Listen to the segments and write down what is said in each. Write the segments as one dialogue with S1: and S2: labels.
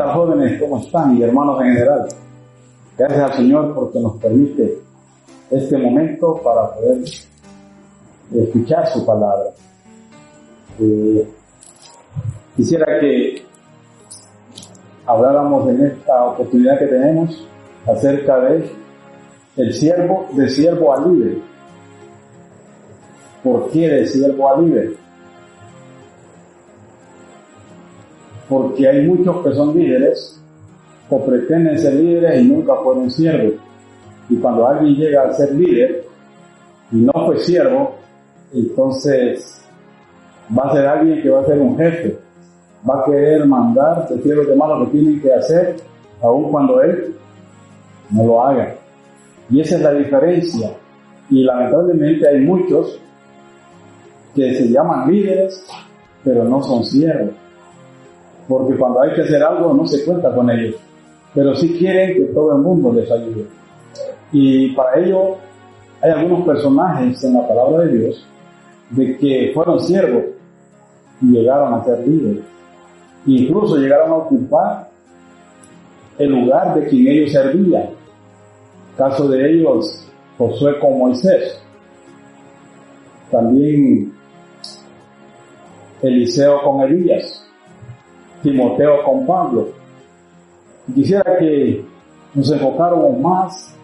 S1: ¿Qué tal jóvenes? ¿Cómo están? Y hermanos en general. Gracias al Señor porque nos permite este momento para poder escuchar su palabra. Eh, quisiera que habláramos en esta oportunidad que tenemos acerca de el siervo, de siervo a líder. ¿Por qué de siervo a líder? Porque hay muchos que son líderes o pretenden ser líderes y nunca fueron siervos. Y cuando alguien llega a ser líder y no fue siervo, entonces va a ser alguien que va a ser un jefe, va a querer mandar, decir los demás lo que tienen que hacer, aun cuando él no lo haga. Y esa es la diferencia. Y lamentablemente hay muchos que se llaman líderes, pero no son siervos. Porque cuando hay que hacer algo no se cuenta con ellos. Pero sí quieren que todo el mundo les ayude. Y para ello hay algunos personajes en la palabra de Dios de que fueron siervos y llegaron a ser líderes. Incluso llegaron a ocupar el lugar de quien ellos servían. Caso de ellos, Josué con Moisés. También Eliseo con Elías. Timoteo con Pablo. Quisiera que nos enfocáramos más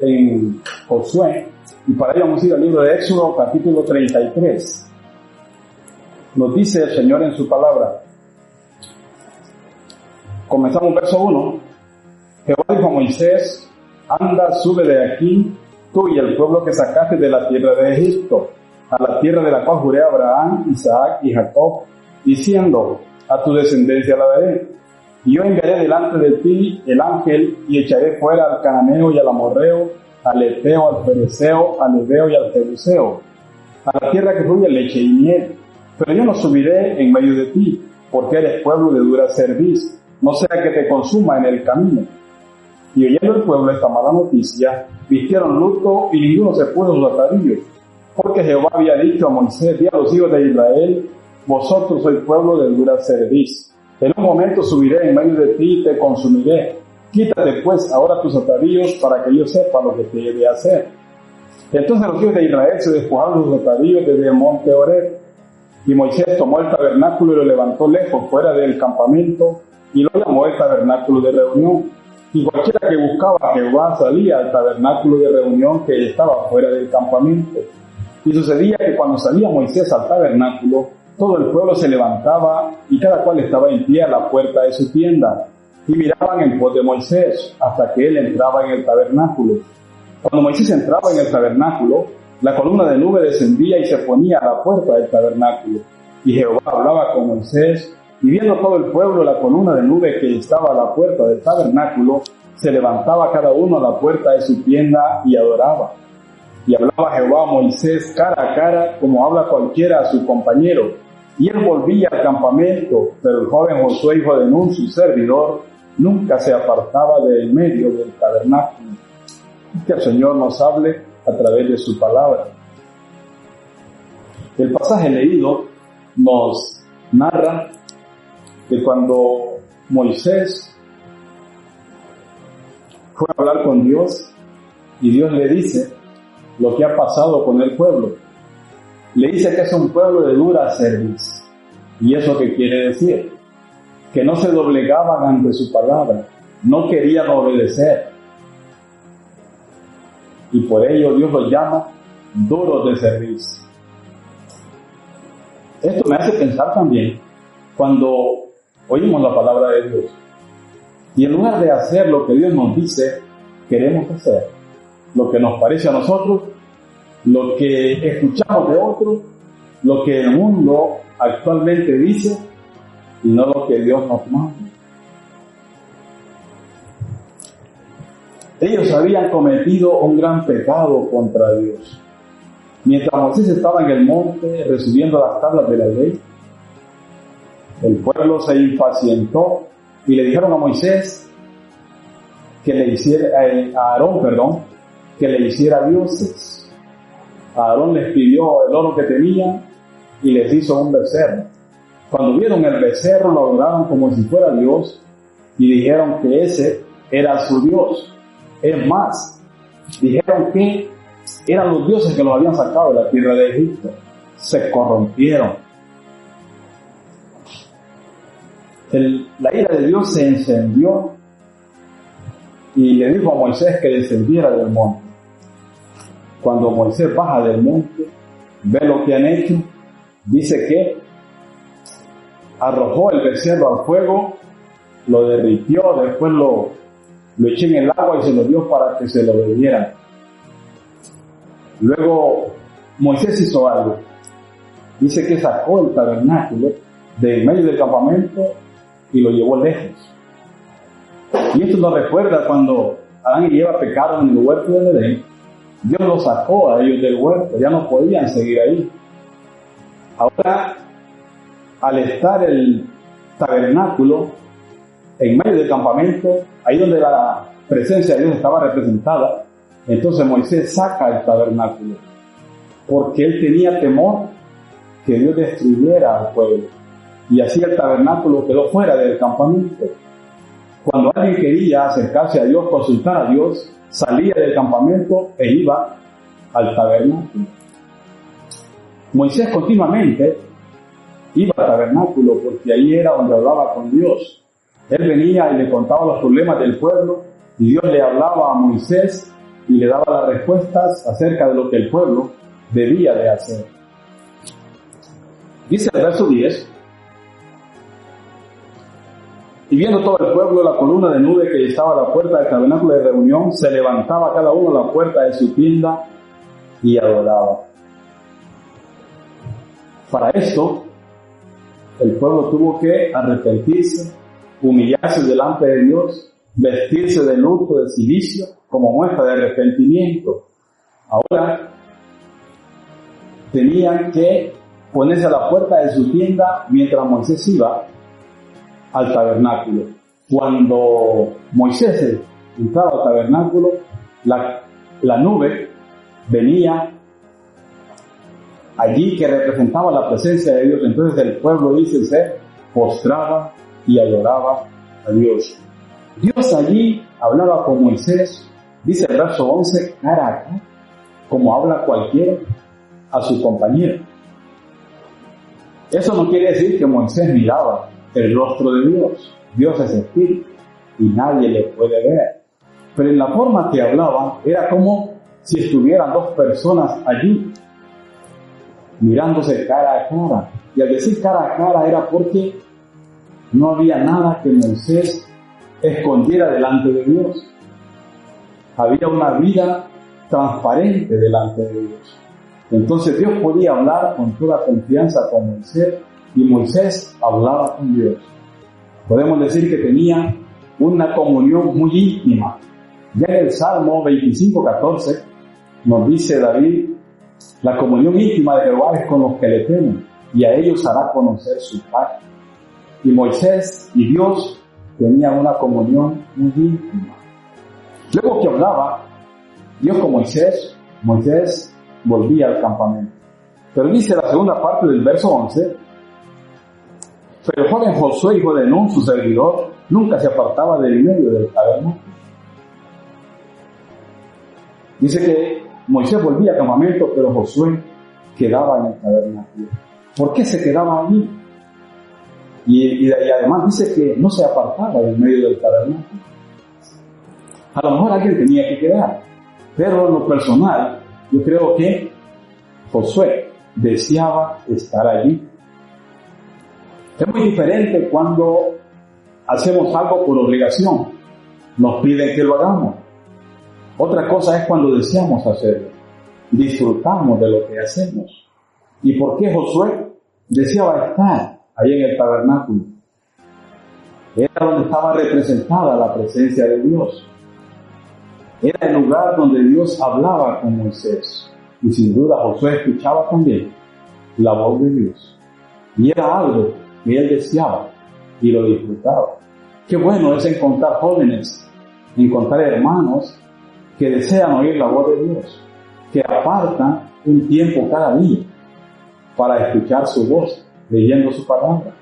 S1: en Josué y para ello a ir al libro de Éxodo capítulo 33. Nos dice el Señor en su palabra. Comenzamos verso 1. Jehová dijo a Moisés, anda, sube de aquí, tú y el pueblo que sacaste de la tierra de Egipto, a la tierra de la cual juré Abraham, Isaac y Jacob, diciendo, a tu descendencia la daré. Y yo enviaré delante de ti el ángel y echaré fuera al cananeo y al amorreo, al eteo, al fereceo, al ebeo y al jebuseo, a la tierra que fluye leche y miel. Pero yo no subiré en medio de ti, porque eres pueblo de dura cerviz, no sea que te consuma en el camino. Y oyendo el pueblo esta mala noticia, vistieron luto y ninguno se puso sus atavíos, porque Jehová había dicho a Moisés y a los hijos de Israel, vosotros sois pueblo de dura cerviz. En un momento subiré en medio de ti y te consumiré. Quítate pues ahora tus atavíos para que yo sepa lo que te debe hacer. Entonces los hijos de Israel se despojaron sus atavíos desde el monte Oreb. Y Moisés tomó el tabernáculo y lo levantó lejos, fuera del campamento, y lo llamó el tabernáculo de reunión. Y cualquiera que buscaba a Jehová salía al tabernáculo de reunión que estaba fuera del campamento. Y sucedía que cuando salía Moisés al tabernáculo, todo el pueblo se levantaba y cada cual estaba en pie a la puerta de su tienda y miraban en pos de Moisés hasta que él entraba en el tabernáculo. Cuando Moisés entraba en el tabernáculo, la columna de nube descendía y se ponía a la puerta del tabernáculo. Y Jehová hablaba con Moisés y viendo todo el pueblo la columna de nube que estaba a la puerta del tabernáculo, se levantaba cada uno a la puerta de su tienda y adoraba. Y hablaba Jehová a Moisés cara a cara como habla cualquiera a su compañero y él volvía al campamento, pero el joven Josué, hijo de Nun, su servidor, nunca se apartaba del medio del tabernáculo. Que el Señor nos hable a través de su palabra. El pasaje leído nos narra que cuando Moisés fue a hablar con Dios y Dios le dice lo que ha pasado con el pueblo, le dice que es un pueblo de dura servicio. ¿Y eso qué quiere decir? Que no se doblegaban ante su palabra, no querían obedecer. Y por ello Dios los llama duros de servicio. Esto me hace pensar también cuando oímos la palabra de Dios. Y en lugar de hacer lo que Dios nos dice, queremos hacer lo que nos parece a nosotros lo que escuchamos de otros, lo que el mundo actualmente dice y no lo que Dios nos manda. Ellos habían cometido un gran pecado contra Dios. Mientras Moisés estaba en el monte recibiendo las tablas de la ley, el pueblo se impacientó y le dijeron a Moisés que le hiciera, a Aarón, perdón, que le hiciera dioses. Aarón les pidió el oro que tenía y les hizo un becerro. Cuando vieron el becerro lo adoraron como si fuera Dios y dijeron que ese era su Dios. Es más, dijeron que eran los dioses que los habían sacado de la tierra de Egipto. Se corrompieron. la ira de Dios se encendió y le dijo a Moisés que descendiera del monte. Cuando Moisés baja del monte, ve lo que han hecho, dice que arrojó el becerro al fuego, lo derritió, después lo, lo eché en el agua y se lo dio para que se lo bebieran. Luego Moisés hizo algo. Dice que sacó el tabernáculo de medio del campamento y lo llevó lejos. Y esto nos recuerda cuando Adán y Eva pecaron en el huerto de Edén. Dios los sacó a ellos del huerto, ya no podían seguir ahí. Ahora, al estar el tabernáculo en medio del campamento, ahí donde la presencia de Dios estaba representada, entonces Moisés saca el tabernáculo, porque él tenía temor que Dios destruyera al pueblo. Y así el tabernáculo quedó fuera del campamento. Cuando alguien quería acercarse a Dios, consultar a Dios, salía del campamento e iba al tabernáculo. Moisés continuamente iba al tabernáculo porque ahí era donde hablaba con Dios. Él venía y le contaba los problemas del pueblo y Dios le hablaba a Moisés y le daba las respuestas acerca de lo que el pueblo debía de hacer. Dice el verso 10, y viendo todo el pueblo la columna de nube que estaba a la puerta del tabernáculo de reunión, se levantaba cada uno a la puerta de su tienda y adoraba. Para esto, el pueblo tuvo que arrepentirse, humillarse delante de Dios, vestirse de luto, de silicio, como muestra de arrepentimiento. Ahora, tenían que ponerse a la puerta de su tienda mientras Moisés iba al tabernáculo. Cuando Moisés entraba al tabernáculo, la, la nube venía allí que representaba la presencia de Dios. Entonces el pueblo, dice, se postraba y adoraba a Dios. Dios allí hablaba con Moisés, dice el verso 11, cara como habla cualquiera a su compañero. Eso no quiere decir que Moisés miraba el rostro de Dios. Dios es espíritu y nadie le puede ver. Pero en la forma que hablaba era como si estuvieran dos personas allí, mirándose cara a cara. Y al decir cara a cara era porque no había nada que Moisés escondiera delante de Dios. Había una vida transparente delante de Dios. Entonces Dios podía hablar con toda confianza con Moisés y Moisés hablaba con Dios. Podemos decir que tenía una comunión muy íntima. Ya en el Salmo 25, 14 nos dice David, la comunión íntima de Jehová es con los que le temen y a ellos hará conocer su paz. Y Moisés y Dios tenían una comunión muy íntima. Luego que hablaba Dios con Moisés, Moisés volvía al campamento. Pero dice la segunda parte del verso 11, pero el joven Josué, hijo de Nun, su servidor, nunca se apartaba del medio del tabernáculo. Dice que Moisés volvía al campamento, pero Josué quedaba en el tabernáculo. ¿Por qué se quedaba allí? Y, y, además dice que no se apartaba del medio del tabernáculo. A lo mejor alguien tenía que quedar, pero en lo personal, yo creo que Josué deseaba estar allí es muy diferente cuando hacemos algo por obligación. Nos piden que lo hagamos. Otra cosa es cuando deseamos hacerlo. Disfrutamos de lo que hacemos. ¿Y por qué Josué deseaba estar ahí en el tabernáculo? Era donde estaba representada la presencia de Dios. Era el lugar donde Dios hablaba con Moisés. Y sin duda Josué escuchaba también la voz de Dios. Y era algo que él deseaba y lo disfrutaba. Qué bueno es encontrar jóvenes, encontrar hermanos que desean oír la voz de Dios, que apartan un tiempo cada día para escuchar su voz, leyendo su palabra,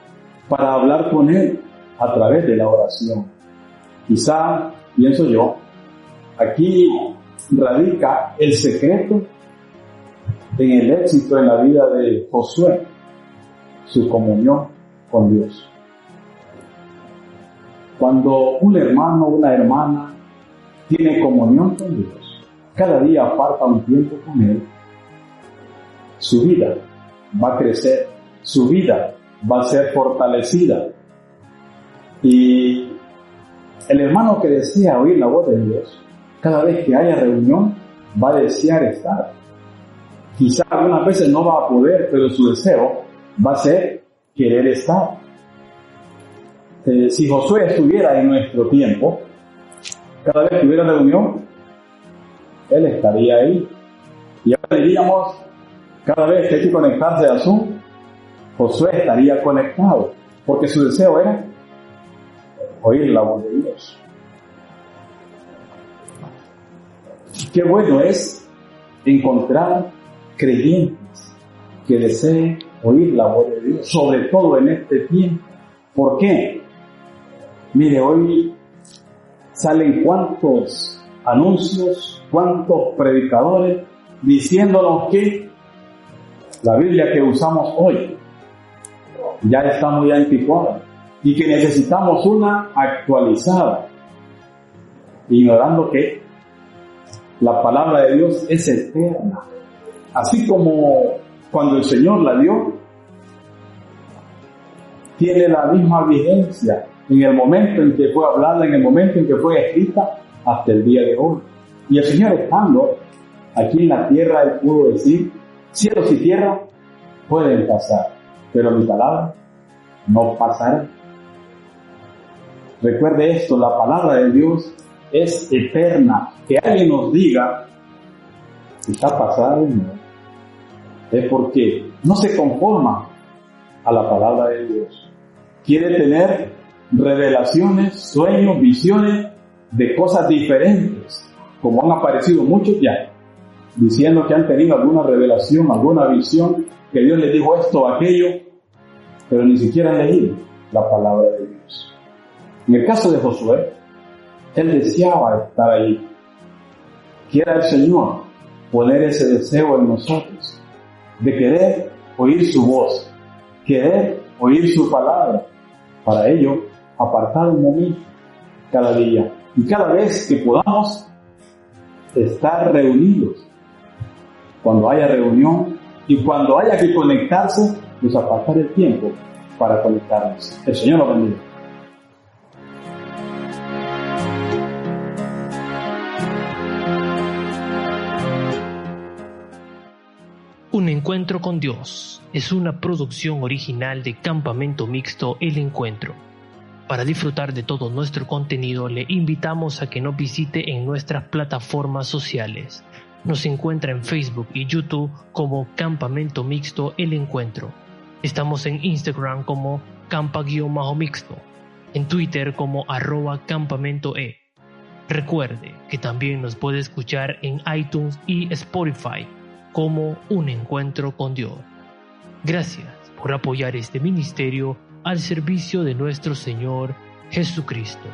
S1: para hablar con Él a través de la oración. Quizá, pienso yo, aquí radica el secreto en el éxito en la vida de Josué, su comunión con Dios. Cuando un hermano una hermana tiene comunión con Dios, cada día aparta un tiempo con Él, su vida va a crecer, su vida va a ser fortalecida. Y el hermano que desea oír la voz de Dios, cada vez que haya reunión, va a desear estar. Quizá algunas veces no va a poder, pero su deseo va a ser querer estar. Eh, si Josué estuviera en nuestro tiempo, cada vez que hubiera reunión, él estaría ahí. Y ahora diríamos, cada vez que hay que a Zoom, Josué estaría conectado, porque su deseo era oír la voz de Dios. Qué bueno es encontrar creyentes que deseen oír la voz de Dios, sobre todo en este tiempo. ¿Por qué? Mire, hoy salen cuantos anuncios, cuantos predicadores diciéndonos que la Biblia que usamos hoy ya está muy anticuada y que necesitamos una actualizada, ignorando que la palabra de Dios es eterna. Así como cuando el Señor la dio, tiene la misma vigencia en el momento en que fue hablada, en el momento en que fue escrita, hasta el día de hoy. Y el Señor estando aquí en la tierra, Él pudo decir, cielos y tierra pueden pasar, pero mi palabra no pasará. Recuerde esto, la palabra de Dios es eterna. Que alguien nos diga, está pasada es porque no se conforma a la palabra de Dios. Quiere tener revelaciones, sueños, visiones de cosas diferentes, como han aparecido muchos ya, diciendo que han tenido alguna revelación, alguna visión, que Dios les dijo esto o aquello, pero ni siquiera han leído la palabra de Dios. En el caso de Josué, él deseaba estar allí. Quiera el Señor poner ese deseo en nosotros, de querer oír su voz, querer oír su palabra. Para ello, apartar un momento cada día y cada vez que podamos estar reunidos. Cuando haya reunión y cuando haya que conectarse, pues apartar el tiempo para conectarnos. El Señor lo bendiga.
S2: Un encuentro con Dios es una producción original de Campamento Mixto El Encuentro para disfrutar de todo nuestro contenido, le invitamos a que nos visite en nuestras plataformas sociales. Nos encuentra en Facebook y YouTube como Campamento Mixto El Encuentro. Estamos en Instagram como Campa-Mixto, en Twitter como arroba campamento E. Recuerde que también nos puede escuchar en iTunes y Spotify como Un Encuentro con Dios. Gracias por apoyar este ministerio al servicio de nuestro Señor Jesucristo.